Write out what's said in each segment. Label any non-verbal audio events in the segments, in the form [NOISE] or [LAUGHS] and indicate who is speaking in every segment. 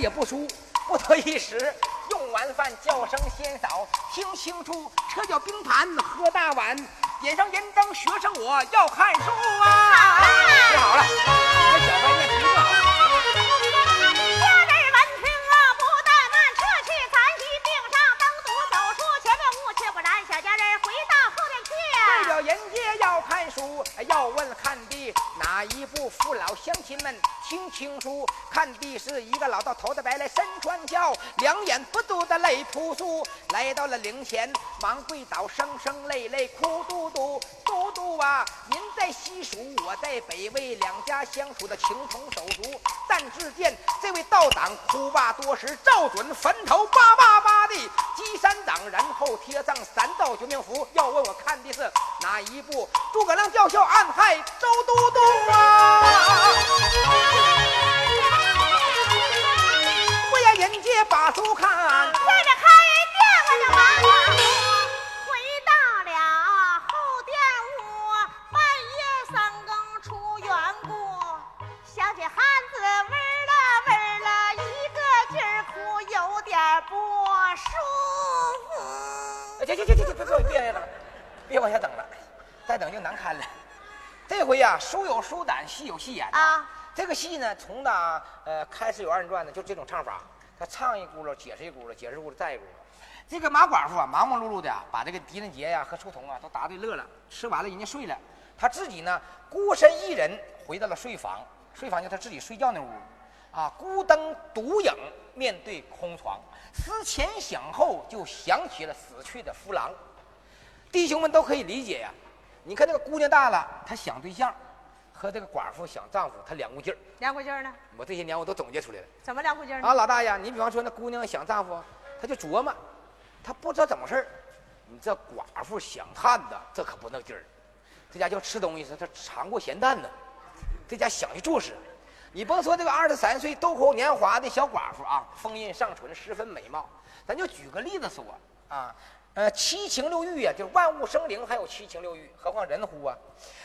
Speaker 1: 也不输，不得一时。哪一部？父老乡亲们听清楚，看的是一个老道头戴白来身穿孝，两眼不住的泪扑簌。来到了灵前，忙跪倒，声声泪泪哭嘟嘟。嘟嘟啊，您在西蜀，我在北魏，两家相处的情同手足。但只见这位道长哭罢多时，照准坟头叭叭叭的击三掌，然后贴上三道救命符。要问我看的是哪一部？诸葛亮叫嚣暗害周都督！我呀，人家把书看。
Speaker 2: 在这开店我就忙啊，回到了后殿屋，半夜三更出远故，想起汉子味儿了味儿了，一个劲哭，有点不舒服。
Speaker 1: 哎，行行行行行，别别别了，别往下整了，再整就难堪了。这回呀、书有书胆，戏有戏眼
Speaker 2: 啊。
Speaker 1: 这个戏呢，从打呃开始有二人转呢，就这种唱法，他唱一轱辘，解释一轱辘，解释一轱辘，再一轱辘。这个马寡妇啊，忙忙碌碌的啊，把这个狄仁杰呀、和书童啊都答对乐了。吃完了，人家睡了，他自己呢孤身一人回到了睡房，睡房就他自己睡觉那屋，啊，孤灯独影，面对空床，思前想后，就想起了死去的夫郎。弟兄们都可以理解呀、你看这个姑娘大了，她想对象，和这个寡妇想丈夫，她两股劲儿。
Speaker 2: 两股劲儿呢？
Speaker 1: 我这些年我都总结出来了。
Speaker 2: 怎么两股劲儿呢？
Speaker 1: 啊，老大爷，你比方说那姑娘想丈夫，她就琢磨，她不知道怎么回事儿你这寡妇想汉子，这可不那劲儿。这家就吃东西时，她尝过咸淡呢。这家想去做事。你甭说这个二十三岁豆蔻年华的小寡妇啊，风韵尚存，十分美貌。咱就举个例子说啊，呃，七情六欲呀、就是万物生灵，还有七情六欲，何况人乎啊？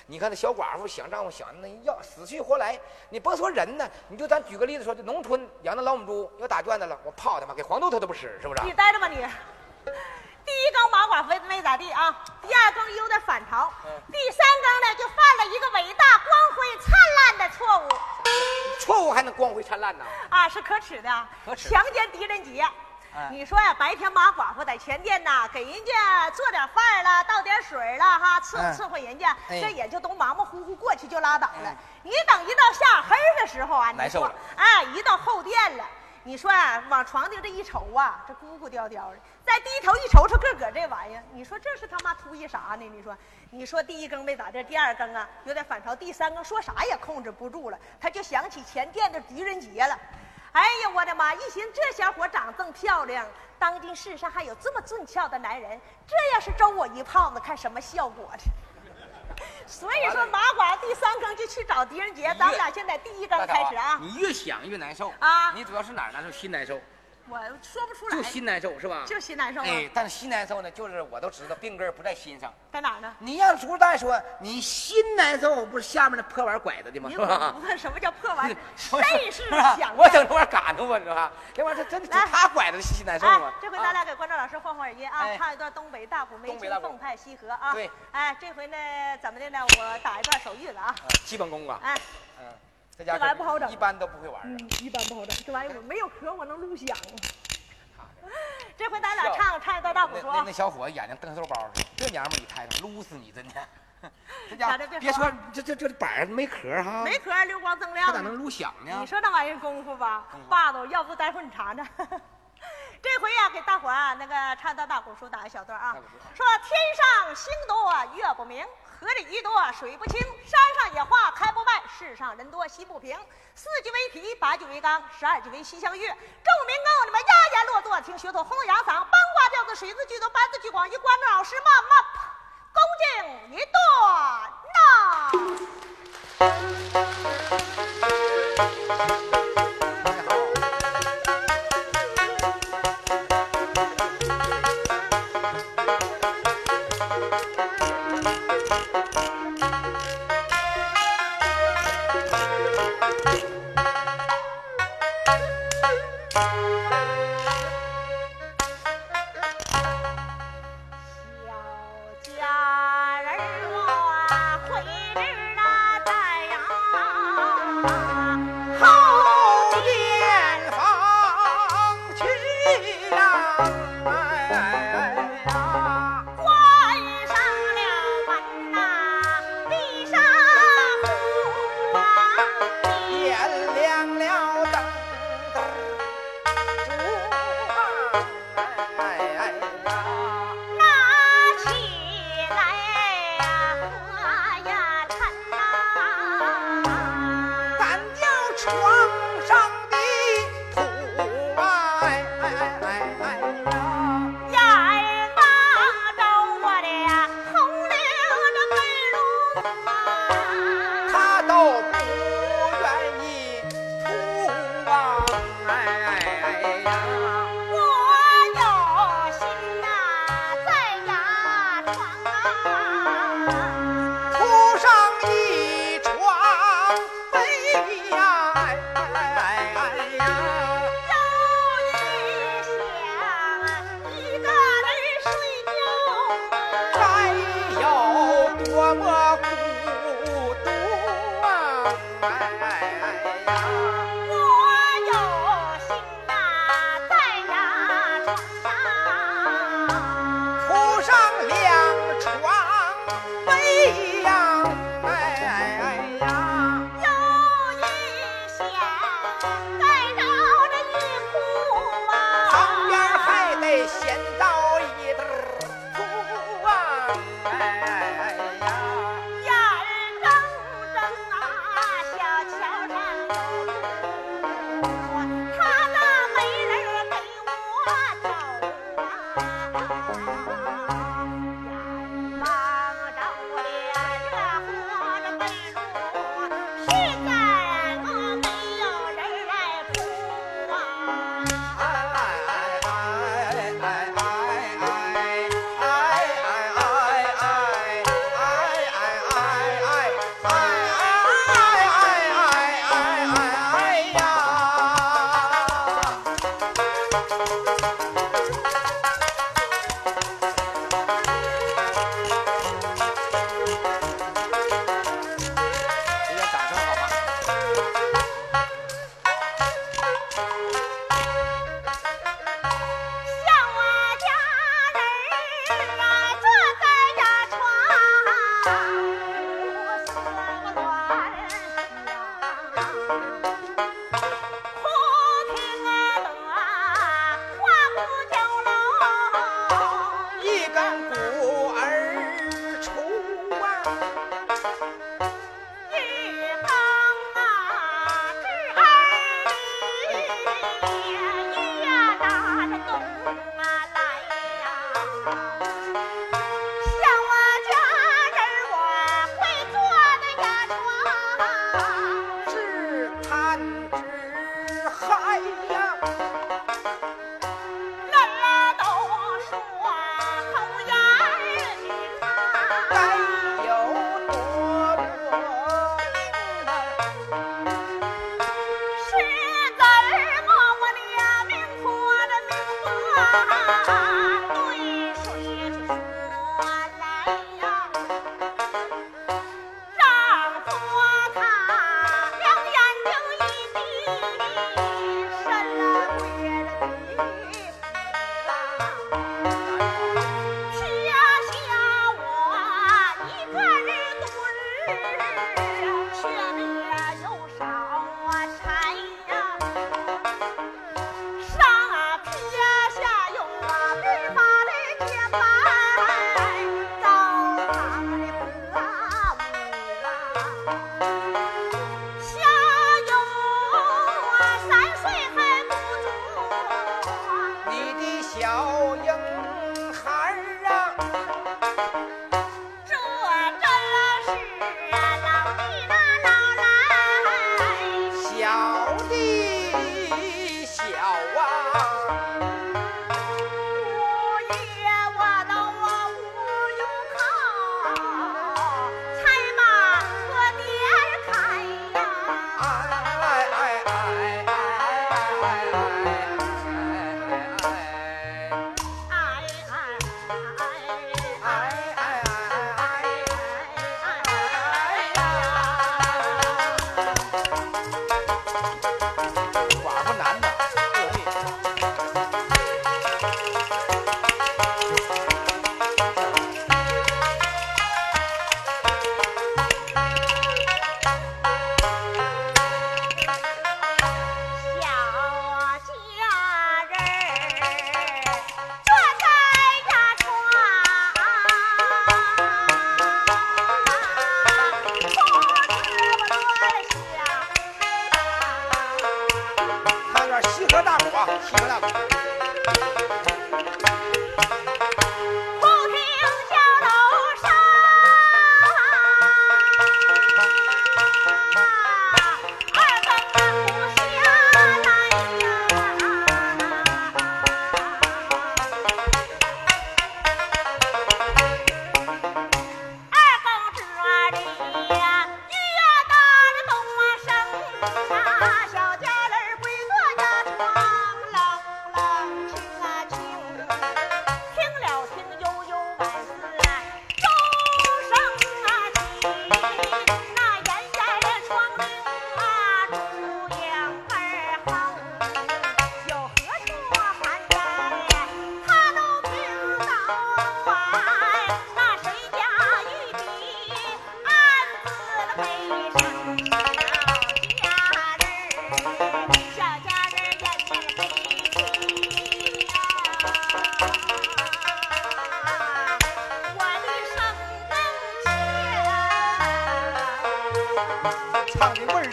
Speaker 1: 你看那小寡妇想丈夫想那要死去活来，你甭说人呢，你就咱举个例子说，这农村养那老母猪要打圈子了，我泡他妈给黄豆他都不吃，是不是？
Speaker 2: 你待着吧你。第一更马寡妇没咋地啊，第二更有点反常，
Speaker 1: 嗯
Speaker 2: 第三更呢就犯了一个伟大、光辉、灿烂的错误
Speaker 1: 错误还能光辉灿烂呢？
Speaker 2: 啊，是可耻的，
Speaker 1: 可耻
Speaker 2: 强奸狄仁杰。
Speaker 1: 嗯
Speaker 2: 你说呀，白天马寡妇在前殿呐，给人家做点饭了，倒点水了哈，伺候
Speaker 1: 嗯
Speaker 2: 伺候人家，
Speaker 1: 哎
Speaker 2: 这也就都忙忙乎乎过去就拉倒了
Speaker 1: 嗯。
Speaker 2: 你等一到下黑儿的时候啊，你说
Speaker 1: 了，
Speaker 2: 哎，一到后殿了，你说啊，往床顶这一瞅啊，这咕咕吊吊的，再低头一瞅瞅个个这玩意儿，你说这是他妈图一啥呢？你说，你说第一更没咋地，第二更啊有点反潮，第三更说啥也控制不住了，他就想起前殿的狄仁杰了。哎呀，我的妈！一寻这小伙长这么漂亮，当今世上还有这么俊俏的男人，这要是周我一炮子，看什么效果去？[LAUGHS] 所以说，马寡第三更就去找狄仁杰，咱们俩现在第一更开始啊。
Speaker 1: 你越想越难受
Speaker 2: 啊
Speaker 1: 你主要是哪儿难受？心难受，
Speaker 2: 我说不出来，
Speaker 1: 就心难受是吧？
Speaker 2: 就心难受啊
Speaker 1: 哎，但是心难受呢，就是我都知道病根儿不在心上。
Speaker 2: 在哪儿呢？
Speaker 1: 你让朱大爷说你心难受，不是下面那破玩意儿拐着的吗？
Speaker 2: 你
Speaker 1: 是吧？
Speaker 2: 不问什么叫破玩意儿，[LAUGHS]
Speaker 1: 我
Speaker 2: 谁是
Speaker 1: 吧
Speaker 2: 想
Speaker 1: 我整这玩意儿嘎弄我，你知道吧？这玩意儿真的
Speaker 2: 来
Speaker 1: 他拐着心难受
Speaker 2: 哎
Speaker 1: 吗？，
Speaker 2: 这回咱俩给观众老师换换耳音啊，
Speaker 1: 哎
Speaker 2: 唱一段东北大鼓梅
Speaker 1: 东北大鼓
Speaker 2: 清凤派西河啊。
Speaker 1: 对。
Speaker 2: 哎，这回呢，怎么的呢？我打一段手语了啊。
Speaker 1: 啊基本功啊，
Speaker 2: 哎，
Speaker 1: 嗯，这
Speaker 2: 玩意不好整
Speaker 1: 一般都不会玩
Speaker 2: 嗯。，一般不好整，这玩意儿我没有壳，我能录响。
Speaker 1: 啊
Speaker 2: 这回咱俩唱唱一段大鼓说啊
Speaker 1: 那那那。小伙子眼睛瞪豆包似的，这娘们儿一抬头撸死你，真的。这家
Speaker 2: 伙别
Speaker 1: 别
Speaker 2: 说
Speaker 1: 说这这这板儿没壳哈，
Speaker 2: 没壳，溜光锃亮
Speaker 1: 咋能撸响呢？
Speaker 2: 你说那玩意儿功夫吧霸道，要不待会儿你尝尝。[LAUGHS] 这回呀、给大伙儿啊那个唱一段大鼓书打一小段啊说天上星多月不明，河里鱼多水不清，山上野花开不败，世上人多心不平。四句为皮，八句为纲，十二句为西厢月。众民工你们压言落座，听学徒轰隆扬嗓，八卦调子，水字句多，班字句广，一观众老师慢慢
Speaker 1: Mama.
Speaker 2: 唱的味儿。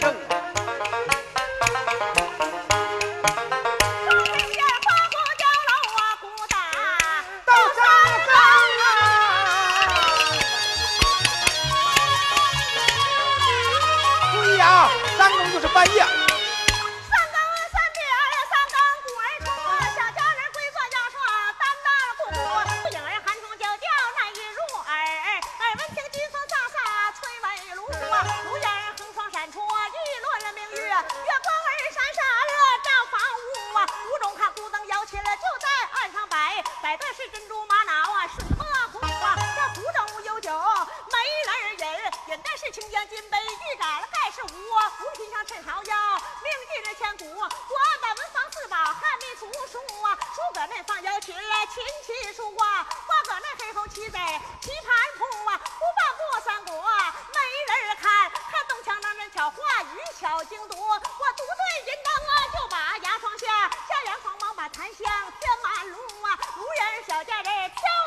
Speaker 1: 京都，我独对银灯啊，就把牙床下，下园茫忙，把檀香添满炉啊，无人小家儿飘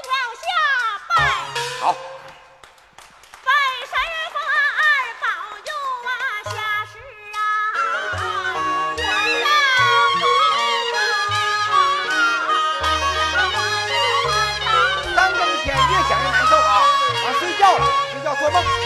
Speaker 1: 飘下拜。
Speaker 2: 好，
Speaker 1: 拜神佛保佑啊，下世啊。
Speaker 2: 三更天越想越难受啊，做梦。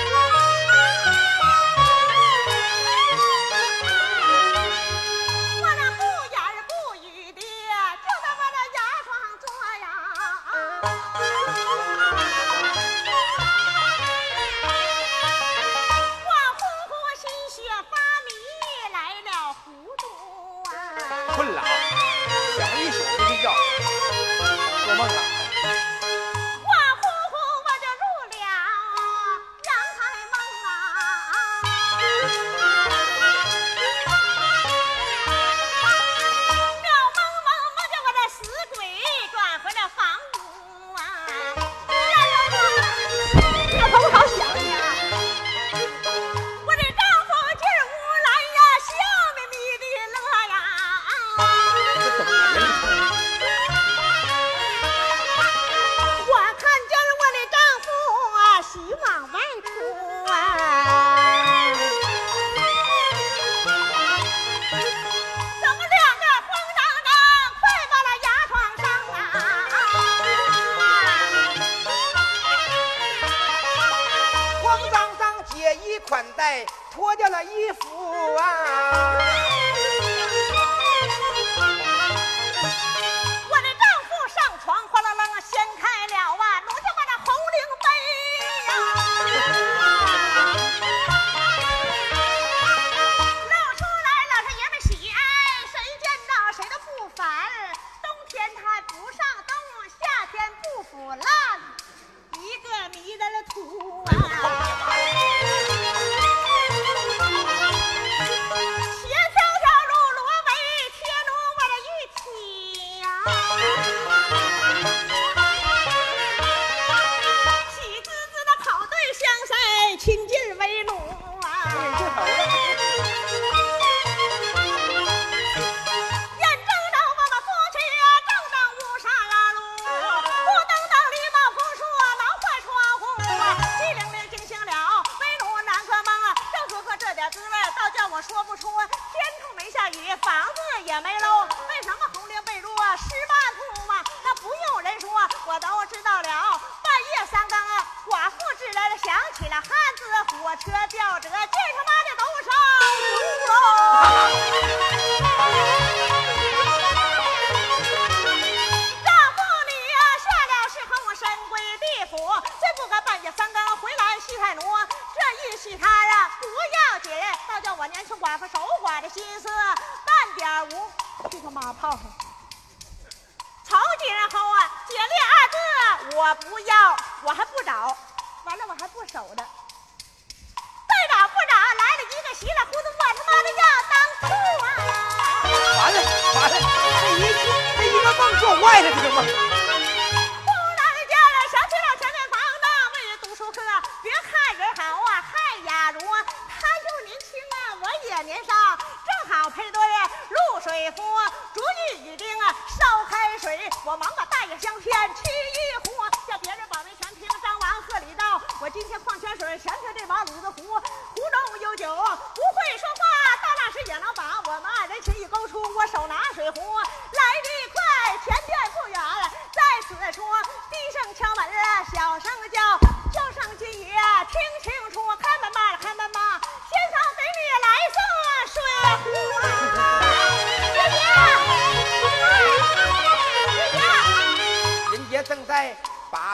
Speaker 2: Bye.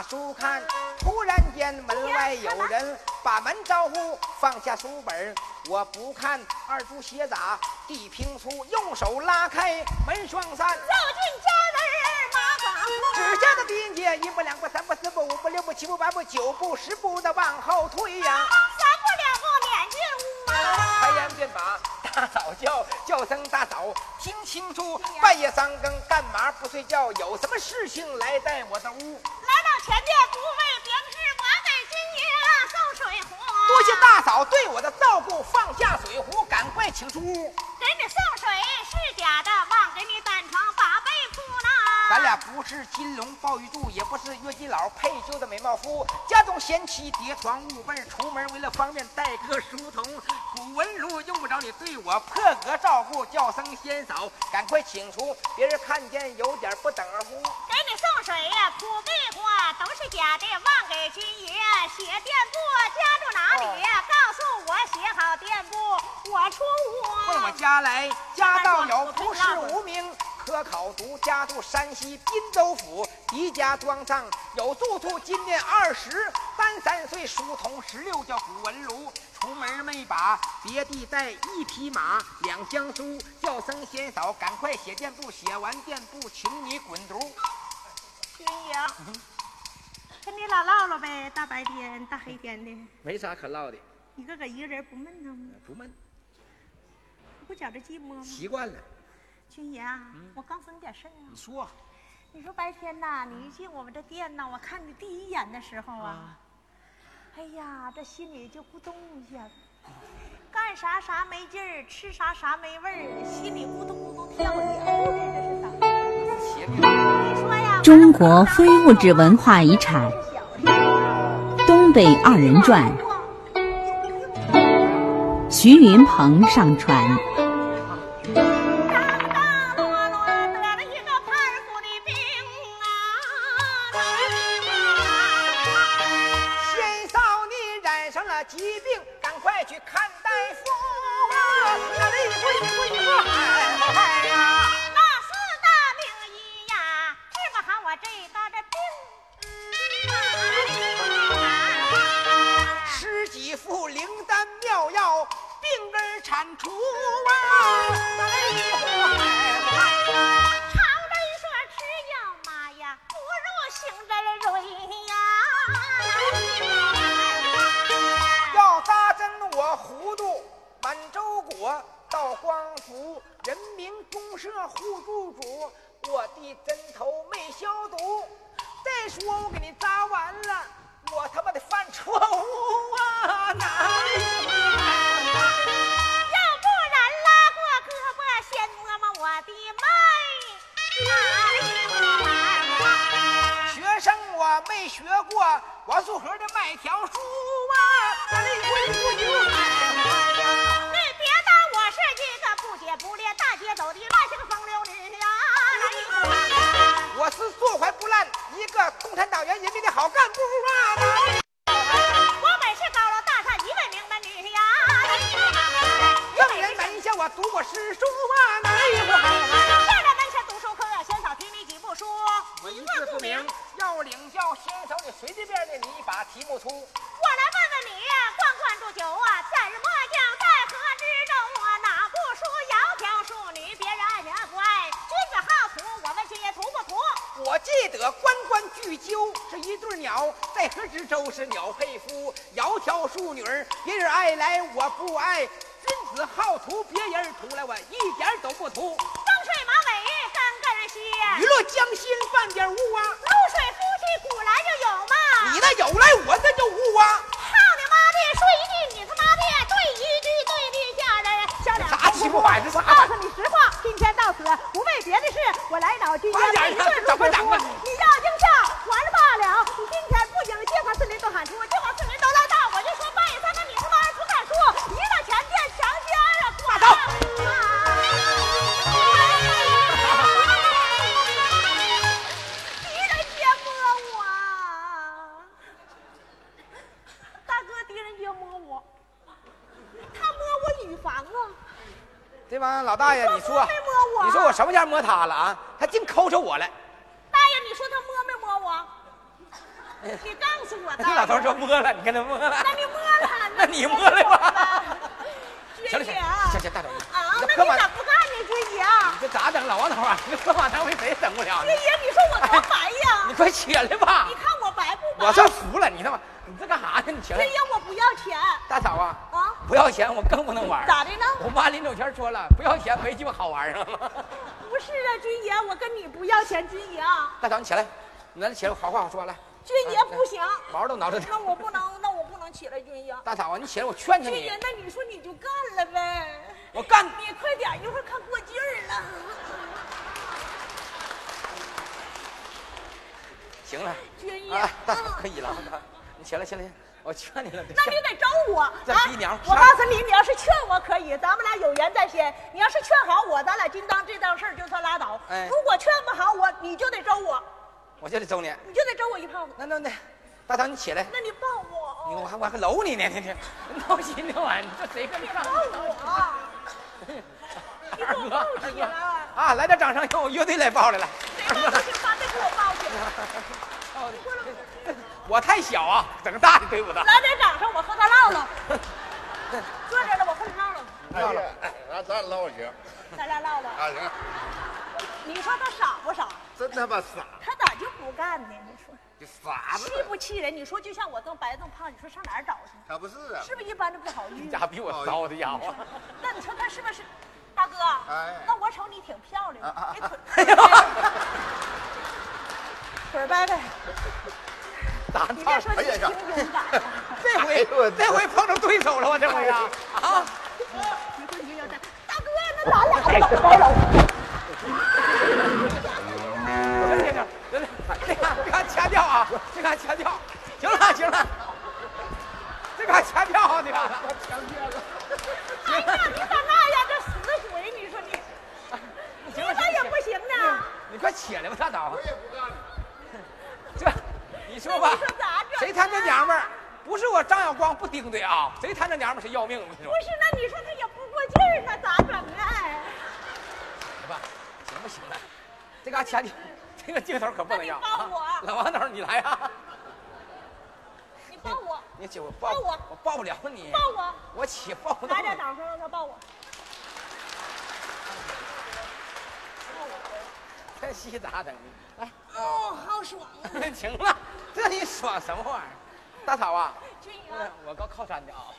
Speaker 2: 书看，
Speaker 1: 突然间门外有人把门招呼，放下书本，我不看，二猪鞋咋地平粗，用手拉开门双扇，
Speaker 2: 走进家门马寡妇，
Speaker 1: 只见那狄仁杰一步两步三步四步五步六步七步八步九步十步的往后退呀，
Speaker 2: 三步两步撵进屋啊。
Speaker 1: 开言便把大嫂叫，叫声大嫂，听清楚，半夜三更干嘛不睡觉？有什么事情来在我的屋？
Speaker 2: 来到前殿，不为别的事，我给金爷送水壶。
Speaker 1: 多谢大嫂对我的照顾，放下水壶，赶快请出屋。
Speaker 2: 给你送水是假的，呢。
Speaker 1: 咱俩不是金龙鲍玉柱，也不是月季老配就的美貌夫。家中贤妻叠床捂被，出门为了方便带个书童。古文炉用不着你对我破格照顾，叫声先嫂，赶快请出，别人看见有点不等儿乎。
Speaker 2: 给你送水呀，苦被花都是假的，忘给金爷写店铺，家住哪里？告诉我写好店铺，我出屋。
Speaker 1: 问我家来，家道有不是无名。科考读家住山西滨州府，狄家庄上有住处，今年二十三三岁，书童十六，叫古文庐。出门没把别地带，一匹马，两箱书，叫声先嫂，赶快写垫布，写完垫布，请你滚犊。
Speaker 2: 金爷，跟你俩唠唠呗，大白天大黑天的，
Speaker 1: 没啥可唠的，
Speaker 2: 你个个一个人不闷腾吗？
Speaker 1: 不闷，
Speaker 2: 不觉着寂寞吗？
Speaker 1: 习惯了。
Speaker 2: 军爷啊，我告诉你点事儿啊。
Speaker 1: 你。说，
Speaker 2: 你说白天呐，你一进我们这店呐，我看你第一眼的时候啊，哎呀，这心里就咕咚一下。子，干啥啥没劲儿，吃啥啥没味儿，心里咕咚咕咚跳脚的，这是咋？
Speaker 3: 中国非物质文化遗产《东北二人转》，徐云鹏上传。
Speaker 1: 到光福，人民公社互助主，我的针头没消毒。再说我给你扎完了，我他妈的犯错误啊！哪里
Speaker 2: 要不然拉过胳膊，先摸摸我的脉。
Speaker 1: 哪里学生我没学过王树河的麦条书啊，哪里不
Speaker 2: 列大街走的乱，像个风流女呀。
Speaker 1: 我是坐怀不乱，一个共产党员，人民的好干部啊。我
Speaker 2: 本是高楼大厦，一位名门女呀。更人门
Speaker 1: 下，我读过诗书啊。哎一，我哎
Speaker 2: 呦，再来读书课，先扫题你几部书。文字不明，
Speaker 1: 要领教，先手里随随便便的你把题目出。
Speaker 2: 我
Speaker 1: 来
Speaker 2: 问问你，灌灌住酒啊，夏日么。本是一
Speaker 1: 对鸟，在河之洲是鸟配夫，窈窕淑女儿，别人爱来我不爱，君子好逑，别人图来我一点都不图。
Speaker 2: 风水马尾根根线，
Speaker 1: 雨落江心半点无啊，
Speaker 2: 露水夫妻古来就有嘛。
Speaker 1: 你那有来我这就无啊。
Speaker 2: 操你妈的，说一句你他妈的对一句，对的吓人。小两
Speaker 1: 啥欺负我这啥
Speaker 2: 告诉你实话，今天到此不为别的事，我来找君
Speaker 1: 快点
Speaker 2: 一顿
Speaker 1: 怎么整啊
Speaker 2: 你要
Speaker 1: 什么叫摸他了啊？他净抠着我了。
Speaker 2: 大爷，你说他摸没摸我？你告诉我，大爷。
Speaker 1: 那老头说摸了，你跟他摸了。
Speaker 2: 那你摸了，[LAUGHS]
Speaker 1: 那你摸了吧？
Speaker 2: 君 [LAUGHS]
Speaker 1: 行了行
Speaker 2: 爷
Speaker 1: 了，行行，大头
Speaker 2: 啊，那你咋不干呢，君爷？
Speaker 1: 你这咋整？老王头啊，[LAUGHS] 你这磕马堂为谁整不了呢
Speaker 2: 君？爷，你说我多白呀
Speaker 1: 你？快起来吧
Speaker 2: 你！看我白不白？
Speaker 1: 我真服了，你他妈，你这干啥呢？你起来
Speaker 2: 君，爷，我不要钱
Speaker 1: 大嫂啊，
Speaker 2: 啊？
Speaker 1: 不要钱我更不能玩。
Speaker 2: 咋的呢？
Speaker 1: 我妈临走前说了，不要钱没鸡巴好玩啊。[LAUGHS]
Speaker 2: 不是啊，军爷，我跟你不要钱，军爷啊，
Speaker 1: 大嫂，你起来，你来起来，好话好说来。
Speaker 2: 军爷不行，
Speaker 1: 毛都挠着
Speaker 2: 那我不能，那我不能起来，军爷。
Speaker 1: 大嫂啊，你起来，我劝劝你
Speaker 2: 军爷，。那你说你就干了呗？
Speaker 1: 我干，
Speaker 2: 你快点，一会儿看过劲儿了。
Speaker 1: 行了。
Speaker 2: 军爷，
Speaker 1: 啊，大嫂
Speaker 2: 嗯
Speaker 1: 可以了，你起来，起来，我劝你了。
Speaker 2: 那你得招我啊！
Speaker 1: 这逼娘
Speaker 2: 我告诉你，你要是劝我可以，咱们俩有缘在先；你要是劝好我，咱俩今当这档事儿就算拉倒。
Speaker 1: 哎
Speaker 2: 如果劝不好我，你就得招我，
Speaker 1: 我就得揍你。
Speaker 2: 你就得招我一炮子。
Speaker 1: 那那那，大嫂你起来，
Speaker 2: 那你抱我，
Speaker 1: 你我还我还搂你呢，你你闹心的玩意这谁跟你？
Speaker 2: 抱我，你给我抱起来。[LAUGHS]
Speaker 1: 啊，来点掌声，用我乐队来抱来了。
Speaker 2: 谁抱不行，把这给我抱起来。[LAUGHS]
Speaker 1: 我太小啊，整大的队伍的。
Speaker 2: 来点掌声，我和他唠唠。[LAUGHS] 坐这了，我和他唠唠，
Speaker 4: 唠唠，哎，那咱唠行
Speaker 2: 咱俩唠唠。
Speaker 4: 啊行，
Speaker 2: 你说他傻不傻？
Speaker 4: 真他妈傻，
Speaker 2: 他咋就不干呢？你说
Speaker 4: 你傻吗
Speaker 2: 气不气人？你说就像我这么白这么胖，你说上哪儿找去？
Speaker 4: 他不是啊，
Speaker 2: 是不是一般的不好遇
Speaker 1: 你？家比我骚的家伙。
Speaker 2: 那你说他是不是？大哥，
Speaker 4: 哎
Speaker 2: 那我瞅你挺漂亮的，腿腿儿掰掰，[LAUGHS]
Speaker 1: 咋
Speaker 2: 你别说你挺勇敢啊，[LAUGHS]
Speaker 1: 这回
Speaker 4: 哎
Speaker 1: 这回碰着对手了，吧这回啊啊！
Speaker 2: 你说你挺勇敢。大哥，那咱俩怎么着了？
Speaker 1: 行行行，行行，这个别看掐掉啊，这个掐掉。行了行了，这个掐掉啊，这个。
Speaker 2: 哎呀，你咋那样？这死鬼，你说你，
Speaker 1: 行了
Speaker 2: 你咋也不行呢？
Speaker 1: 你快起来吧，大嫂
Speaker 4: 我。也不
Speaker 1: 你说吧
Speaker 2: 你说咋整啊，
Speaker 1: 谁贪这娘们儿？不是我张小光不盯的啊，谁贪这娘们儿谁要命。我跟你说
Speaker 2: 不，是，那你说他也不过劲儿，那咋整啊？
Speaker 1: 行吧，行不行了？这嘎掐掉，[LAUGHS] 这个镜头可不能要。
Speaker 2: 那你抱我
Speaker 1: 啊老王头，你来啊！
Speaker 2: 你抱我，
Speaker 1: 你起我抱
Speaker 2: 抱我
Speaker 1: 我抱不了你。
Speaker 2: 抱我，
Speaker 1: 我起抱不动
Speaker 2: 来点掌声让他抱我。
Speaker 1: 这戏咋整？来，
Speaker 2: 哦，好爽啊！[LAUGHS]
Speaker 1: 行了，这你爽什么玩意儿？大嫂啊，
Speaker 2: 君
Speaker 1: 我
Speaker 2: 爷，
Speaker 1: 我够靠山的啊！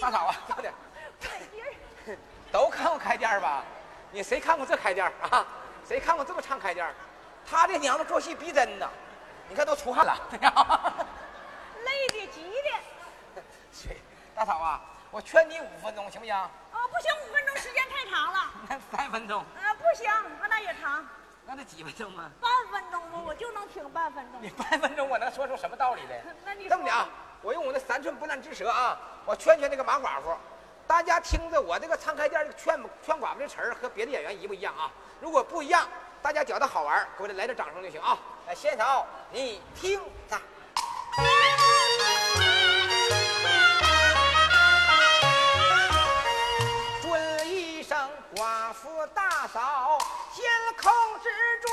Speaker 1: 大嫂啊，快点，
Speaker 2: 快点儿 [LAUGHS]
Speaker 1: 都看过开店儿吧？你谁看过这开店儿啊？谁看过这么唱开店儿？他这娘们做戏逼真呐！你看都出汗了。
Speaker 2: 累的急的。
Speaker 1: 谁？大嫂啊，我劝你五分钟行不行？
Speaker 2: 啊，不行，五分钟时间太长了。[LAUGHS]
Speaker 1: 那三分钟，
Speaker 2: 啊，不行，那也长，
Speaker 1: 那得几分钟啊？
Speaker 2: 半分钟吧，我就能听半分钟
Speaker 1: 你。半分钟我能说出什么道理来？[LAUGHS]
Speaker 2: 那你
Speaker 1: 这么的啊，我用我那三寸不烂之舌啊，我劝劝这个马寡妇。大家听着我这个唱开店这个劝劝寡妇这词儿和别的演员一不一样啊？如果不一样，大家觉得好玩，给我来点掌声就行啊！哎，现场你听着。嫂，先空之中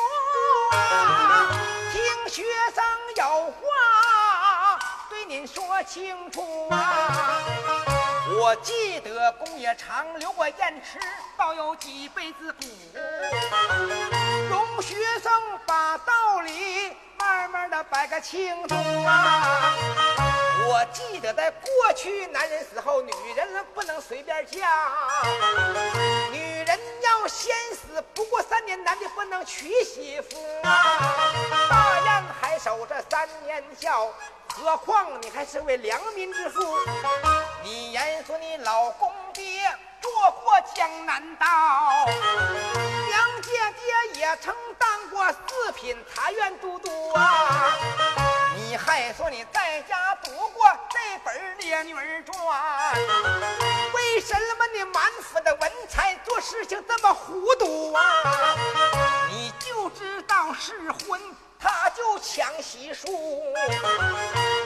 Speaker 1: 啊，听学生有话对您说清楚啊。我记得工业厂留过盐池，倒有几辈子古。容学生把道理慢慢的摆个清楚啊！我记得在过去，男人死后，女人不能随便嫁，男的不能娶媳妇啊！大雁还守着三年孝，何况你还是位良民之妇？你言说你老公爹做过江南道，娘姐姐也曾当过四品茶院都督啊！你还说你在家读过这本《烈女传》，什么你满腹的文采做事情这么糊涂啊？你就知道试婚他就抢喜书，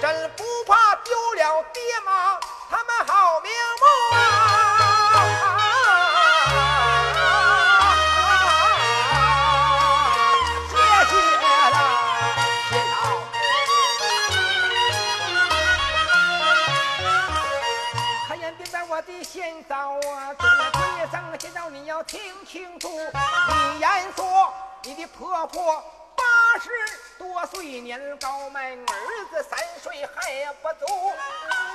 Speaker 1: 真不怕丢了爹妈他们好瞑目啊！先兆啊，中了嘴上先兆你要听清楚。你言说你的婆婆八十多岁年高迈，儿子三岁还不足，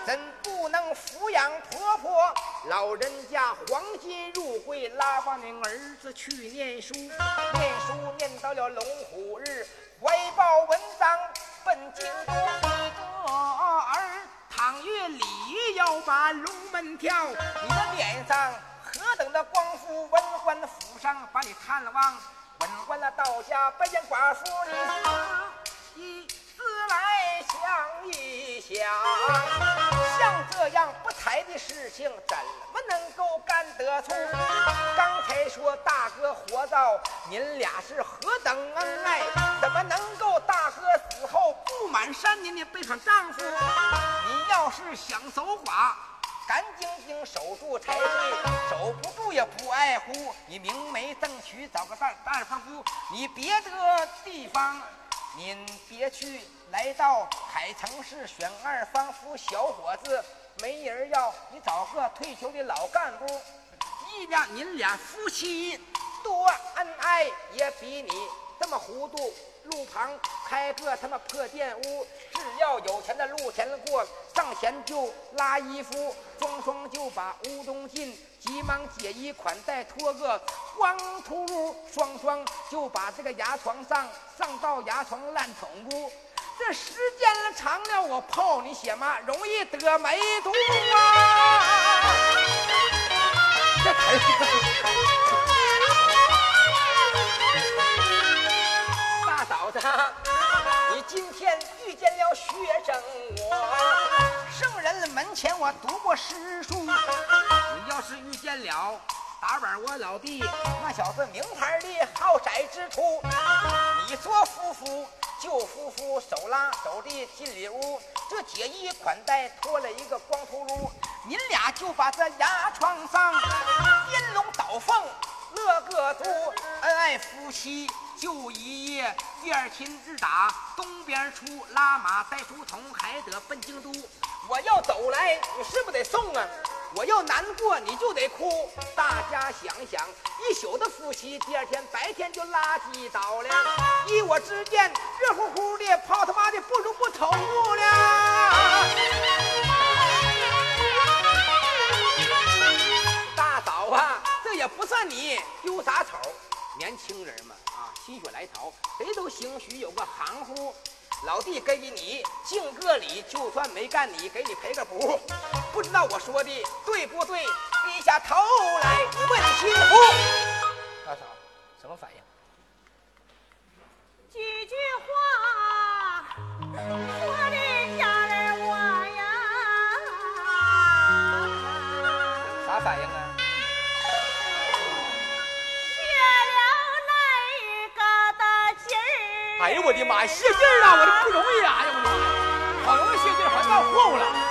Speaker 1: 怎不能抚养婆婆？老人家黄金入柜，拉把你儿子去念书，念书念到了龙虎日，怀抱文章奔京都。赏月里要把龙门跳，你的脸上何等的光复，文官府上把你探望，文官的到家不见寡妇，你思一思来想一想，这样不才的事情，怎么能够干得出？刚才说大哥活到，您俩是何等恩爱，怎么能够大哥死后不满三年的背叛丈夫？你要是想守寡。干净净守住才对，守不住也不爱护。你明媒正娶，找个大大胖夫，你别的地方，您别去，来到海城市选二房夫小伙子，没人要，你找个退休的老干部，一俩您俩夫妻多恩爱，也比你这么糊涂。路旁开个他妈破店屋，只要有钱的路前过，上前就拉衣服，双双就把屋中进，急忙解衣款待，脱个光秃噜，双双就把这个牙床上上到牙床烂宠物。这时间长了，我泡你血妈，容易得梅毒啊！这词大嫂子，你今天遇见了学生我，圣人门前我读过诗书。你要是遇见了打板我老弟，那小子名牌的豪宅之徒。你做夫妇舅夫妇，手拉手的进里屋，这解衣款待脱了一个光秃噜，您俩就把这牙床上金龙倒凤乐个足，恩爱夫妻就一夜，第二天日打东边出，拉马带书童，还得奔京都。我要走来，你是不是得送啊？我要难过，你就得哭。大家想想，一宿的夫妻，第二天白天就拉鸡倒了。依我之见，热乎乎的泡他妈的，不如不投入了。大嫂啊，这也不算你丢啥丑。年轻人嘛，啊，心血来潮，谁都兴许有个含糊。老弟给你敬个礼，就算没干你，给你赔个不。不知道我说的对不对？低下头来问清楚。大嫂，什么反应？
Speaker 2: 几句话说的家人我呀，
Speaker 1: 啥反应啊？我的妈呀，泄劲儿了！我这不容易啊！哎呀我的妈呀，好容易泄劲儿，还干货物了。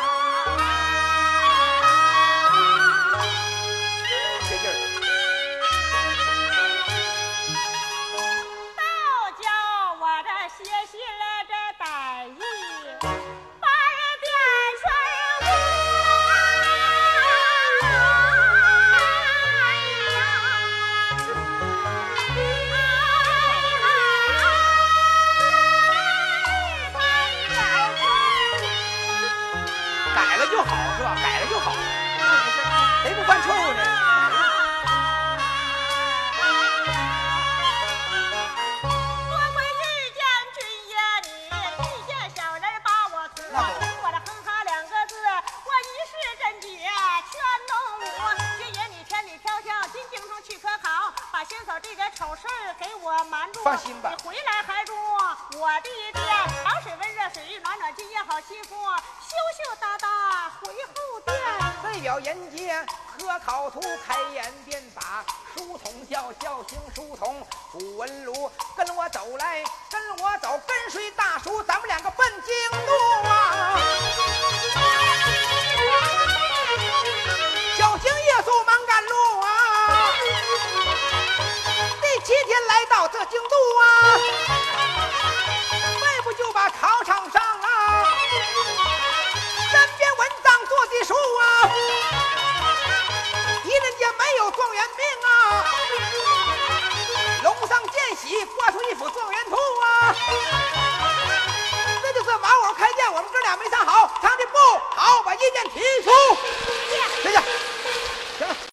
Speaker 1: 心吧。
Speaker 2: 你回来还住我的店，凉水温热水，暖暖今夜好媳妇，羞羞答答回后殿。
Speaker 1: 代表迎接喝烤图，开眼便把书童叫，叫醒书童。古文儒，跟我走来，跟我走，跟随大叔，咱们两个奔京都来到这京都啊，